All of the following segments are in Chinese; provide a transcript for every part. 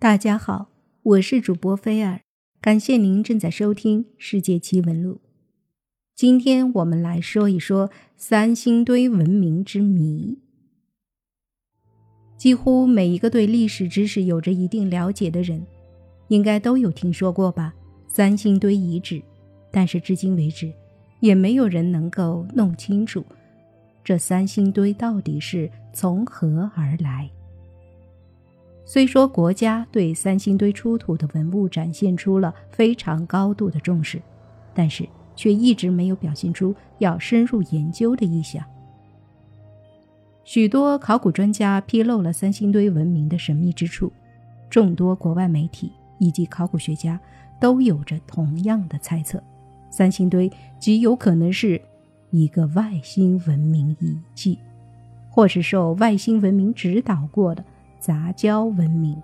大家好，我是主播菲尔，感谢您正在收听《世界奇闻录》。今天我们来说一说三星堆文明之谜。几乎每一个对历史知识有着一定了解的人，应该都有听说过吧？三星堆遗址，但是至今为止，也没有人能够弄清楚这三星堆到底是从何而来。虽说国家对三星堆出土的文物展现出了非常高度的重视，但是却一直没有表现出要深入研究的意向。许多考古专家披露了三星堆文明的神秘之处，众多国外媒体以及考古学家都有着同样的猜测：三星堆极有可能是一个外星文明遗迹，或是受外星文明指导过的。杂交文明。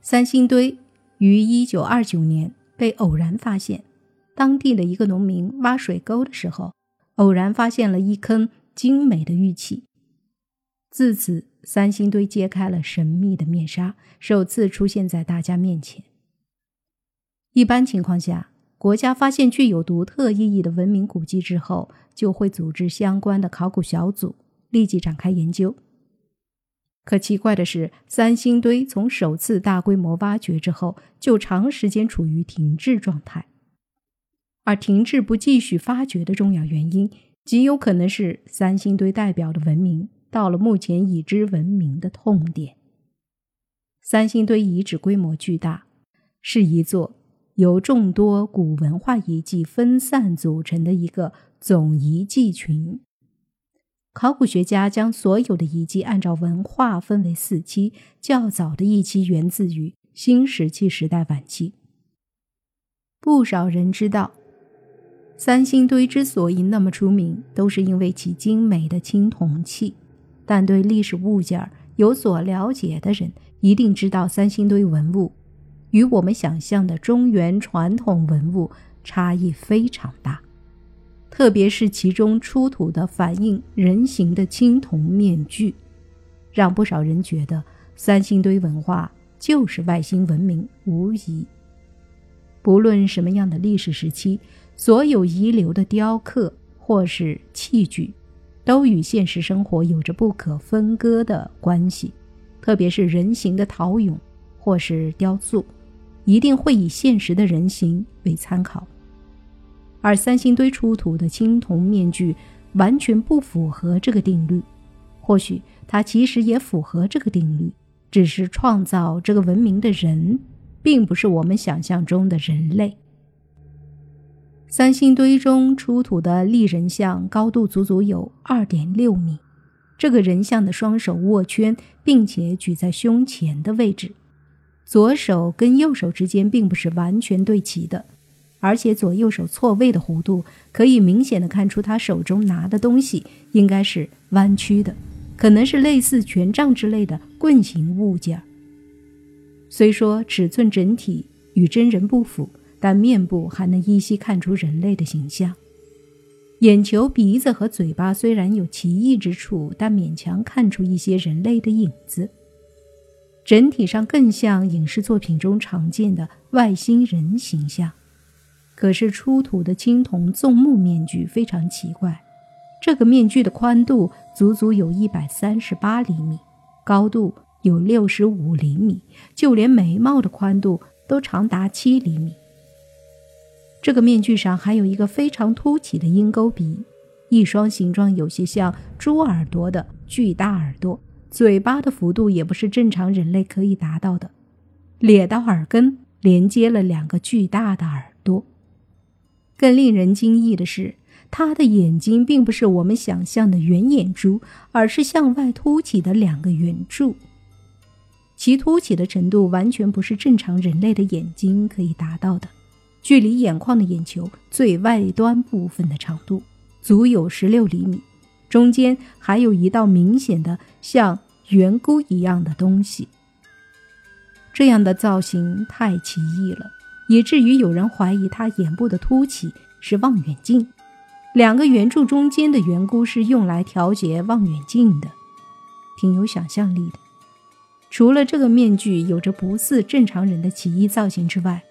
三星堆于一九二九年被偶然发现，当地的一个农民挖水沟的时候，偶然发现了一坑精美的玉器。自此，三星堆揭开了神秘的面纱，首次出现在大家面前。一般情况下，国家发现具有独特意义的文明古迹之后，就会组织相关的考古小组，立即展开研究。可奇怪的是，三星堆从首次大规模挖掘之后，就长时间处于停滞状态。而停滞不继续发掘的重要原因，极有可能是三星堆代表的文明到了目前已知文明的痛点。三星堆遗址规模巨大，是一座由众多古文化遗迹分散组成的一个总遗迹群。考古学家将所有的遗迹按照文化分为四期，较早的一期源自于新石器时代晚期。不少人知道，三星堆之所以那么出名，都是因为其精美的青铜器。但对历史物件有所了解的人，一定知道三星堆文物与我们想象的中原传统文物差异非常大。特别是其中出土的反映人形的青铜面具，让不少人觉得三星堆文化就是外星文明无疑。不论什么样的历史时期，所有遗留的雕刻或是器具，都与现实生活有着不可分割的关系。特别是人形的陶俑或是雕塑，一定会以现实的人形为参考。而三星堆出土的青铜面具完全不符合这个定律，或许它其实也符合这个定律，只是创造这个文明的人，并不是我们想象中的人类。三星堆中出土的立人像高度足足有二点六米，这个人像的双手握圈，并且举在胸前的位置，左手跟右手之间并不是完全对齐的。而且左右手错位的弧度，可以明显的看出他手中拿的东西应该是弯曲的，可能是类似权杖之类的棍形物件。虽说尺寸整体与真人不符，但面部还能依稀看出人类的形象。眼球、鼻子和嘴巴虽然有奇异之处，但勉强看出一些人类的影子。整体上更像影视作品中常见的外星人形象。可是出土的青铜纵目面具非常奇怪，这个面具的宽度足足有一百三十八厘米，高度有六十五厘米，就连眉毛的宽度都长达七厘米。这个面具上还有一个非常凸起的鹰钩鼻，一双形状有些像猪耳朵的巨大耳朵，嘴巴的幅度也不是正常人类可以达到的，咧到耳根连接了两个巨大的耳朵。更令人惊异的是，他的眼睛并不是我们想象的圆眼珠，而是向外凸起的两个圆柱。其凸起的程度完全不是正常人类的眼睛可以达到的。距离眼眶的眼球最外端部分的长度足有十六厘米，中间还有一道明显的像圆箍一样的东西。这样的造型太奇异了。以至于有人怀疑他眼部的凸起是望远镜，两个圆柱中间的圆箍是用来调节望远镜的，挺有想象力的。除了这个面具有着不似正常人的奇异造型之外，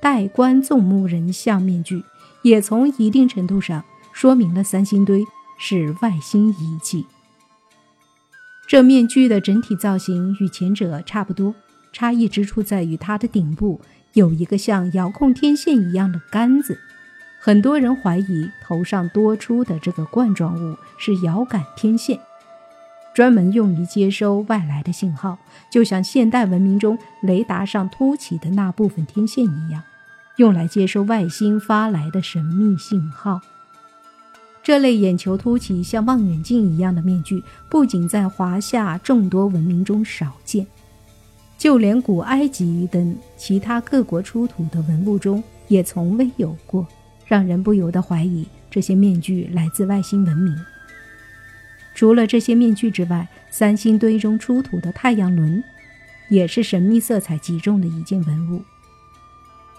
戴冠纵目人像面具也从一定程度上说明了三星堆是外星遗迹。这面具的整体造型与前者差不多，差异之处在于它的顶部有一个像遥控天线一样的杆子。很多人怀疑头上多出的这个冠状物是遥感天线。专门用于接收外来的信号，就像现代文明中雷达上凸起的那部分天线一样，用来接收外星发来的神秘信号。这类眼球凸起、像望远镜一样的面具，不仅在华夏众多文明中少见，就连古埃及等其他各国出土的文物中也从未有过，让人不由得怀疑这些面具来自外星文明。除了这些面具之外，三星堆中出土的太阳轮，也是神秘色彩极重的一件文物。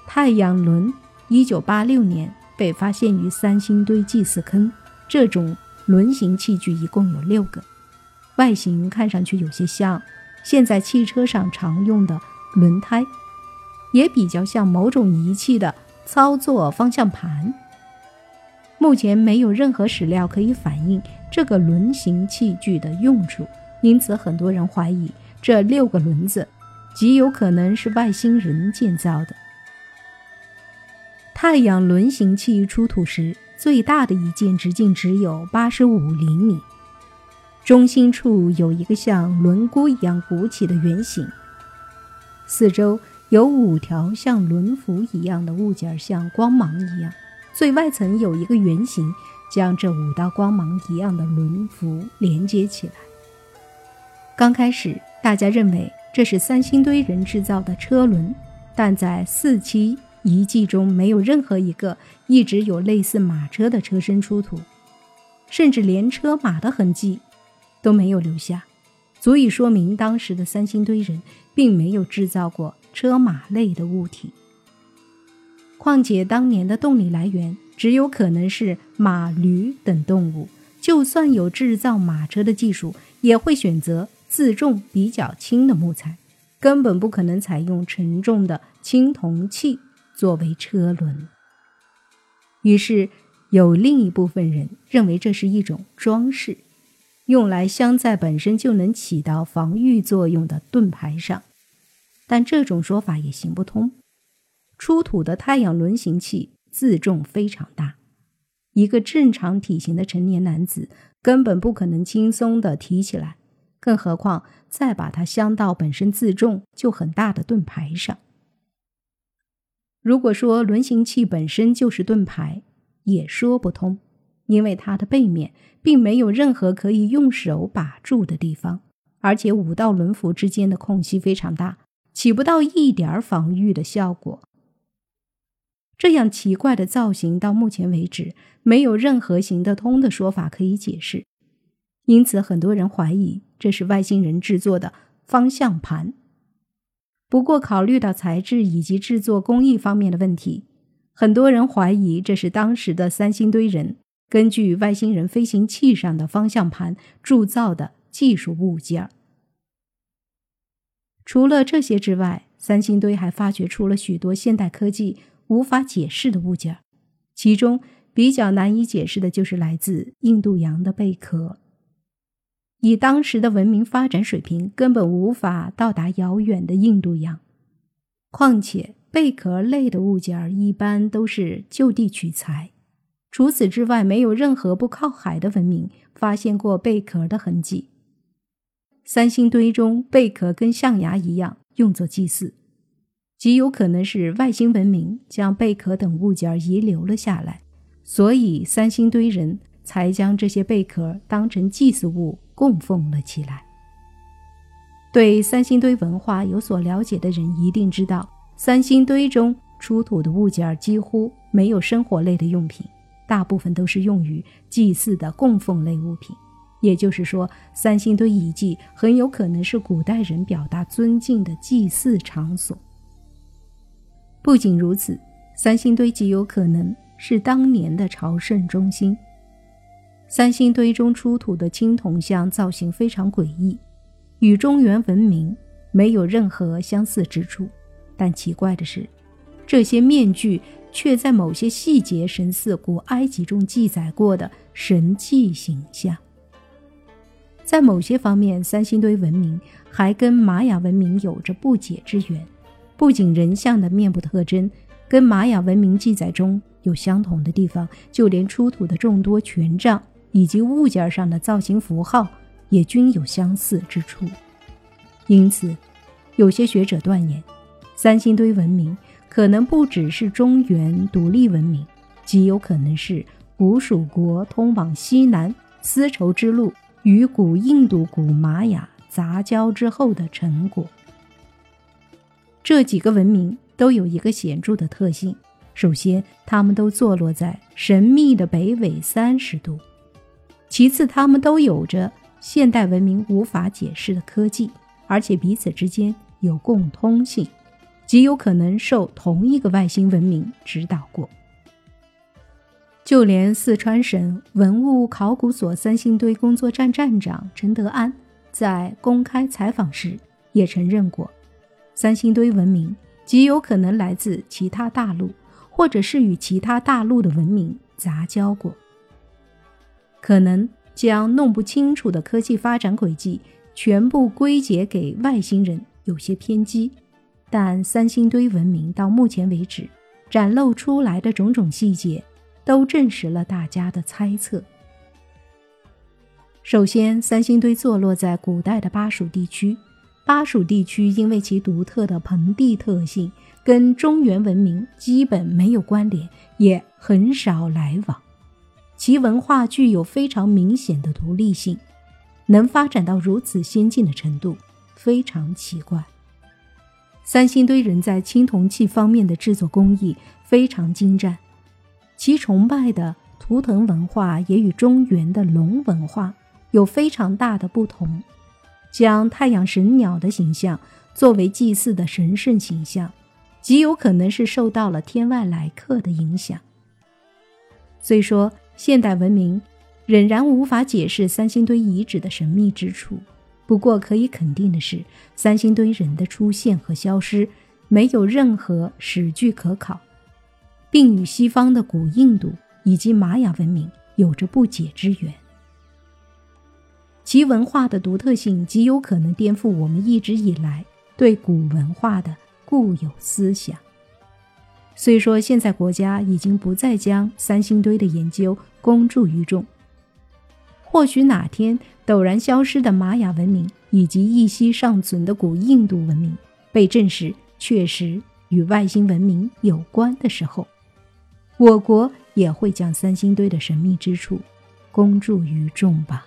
太阳轮，一九八六年被发现于三星堆祭祀坑。这种轮形器具一共有六个，外形看上去有些像现在汽车上常用的轮胎，也比较像某种仪器的操作方向盘。目前没有任何史料可以反映这个轮形器具的用处，因此很多人怀疑这六个轮子极有可能是外星人建造的。太阳轮形器出土时，最大的一件直径只有八十五厘米，中心处有一个像轮毂一样鼓起的圆形，四周有五条像轮辐一样的物件，像光芒一样。最外层有一个圆形，将这五道光芒一样的轮辐连接起来。刚开始，大家认为这是三星堆人制造的车轮，但在四期遗迹中，没有任何一个一直有类似马车的车身出土，甚至连车马的痕迹都没有留下，足以说明当时的三星堆人并没有制造过车马类的物体。况且当年的动力来源只有可能是马、驴等动物，就算有制造马车的技术，也会选择自重比较轻的木材，根本不可能采用沉重的青铜器作为车轮。于是，有另一部分人认为这是一种装饰，用来镶在本身就能起到防御作用的盾牌上，但这种说法也行不通。出土的太阳轮形器自重非常大，一个正常体型的成年男子根本不可能轻松地提起来，更何况再把它镶到本身自重就很大的盾牌上。如果说轮形器本身就是盾牌，也说不通，因为它的背面并没有任何可以用手把住的地方，而且五道轮辐之间的空隙非常大，起不到一点儿防御的效果。这样奇怪的造型，到目前为止没有任何行得通的说法可以解释，因此很多人怀疑这是外星人制作的方向盘。不过，考虑到材质以及制作工艺方面的问题，很多人怀疑这是当时的三星堆人根据外星人飞行器上的方向盘铸造的技术物件。除了这些之外，三星堆还发掘出了许多现代科技。无法解释的物件，其中比较难以解释的就是来自印度洋的贝壳。以当时的文明发展水平，根本无法到达遥远的印度洋。况且贝壳类的物件一般都是就地取材，除此之外，没有任何不靠海的文明发现过贝壳的痕迹。三星堆中贝壳跟象牙一样，用作祭祀。极有可能是外星文明将贝壳等物件遗留了下来，所以三星堆人才将这些贝壳当成祭祀物供奉了起来。对三星堆文化有所了解的人一定知道，三星堆中出土的物件几乎没有生活类的用品，大部分都是用于祭祀的供奉类物品。也就是说，三星堆遗迹很有可能是古代人表达尊敬的祭祀场所。不仅如此，三星堆极有可能是当年的朝圣中心。三星堆中出土的青铜像造型非常诡异，与中原文明没有任何相似之处。但奇怪的是，这些面具却在某些细节神似古埃及中记载过的神迹形象。在某些方面，三星堆文明还跟玛雅文明有着不解之缘。不仅人像的面部特征跟玛雅文明记载中有相同的地方，就连出土的众多权杖以及物件上的造型符号也均有相似之处。因此，有些学者断言。三星堆文明可能不只是中原独立文明，极有可能是古蜀国通往西南丝绸之路与古印度、古玛雅杂交之后的成果。这几个文明都有一个显著的特性：首先，它们都坐落在神秘的北纬三十度；其次，它们都有着现代文明无法解释的科技，而且彼此之间有共通性。极有可能受同一个外星文明指导过。就连四川省文物考古所三星堆工作站站长陈德安在公开采访时也承认过，三星堆文明极有可能来自其他大陆，或者是与其他大陆的文明杂交过。可能将弄不清楚的科技发展轨迹全部归结给外星人，有些偏激。但三星堆文明到目前为止展露出来的种种细节，都证实了大家的猜测。首先，三星堆坐落在古代的巴蜀地区，巴蜀地区因为其独特的盆地特性，跟中原文明基本没有关联，也很少来往。其文化具有非常明显的独立性，能发展到如此先进的程度，非常奇怪。三星堆人在青铜器方面的制作工艺非常精湛，其崇拜的图腾文化也与中原的龙文化有非常大的不同。将太阳神鸟的形象作为祭祀的神圣形象，极有可能是受到了天外来客的影响。虽说现代文明仍然无法解释三星堆遗址的神秘之处。不过可以肯定的是，三星堆人的出现和消失没有任何史据可考，并与西方的古印度以及玛雅文明有着不解之缘。其文化的独特性极有可能颠覆我们一直以来对古文化的固有思想。虽说现在国家已经不再将三星堆的研究公诸于众。或许哪天陡然消失的玛雅文明以及一息尚存的古印度文明被证实确实与外星文明有关的时候，我国也会将三星堆的神秘之处公诸于众吧。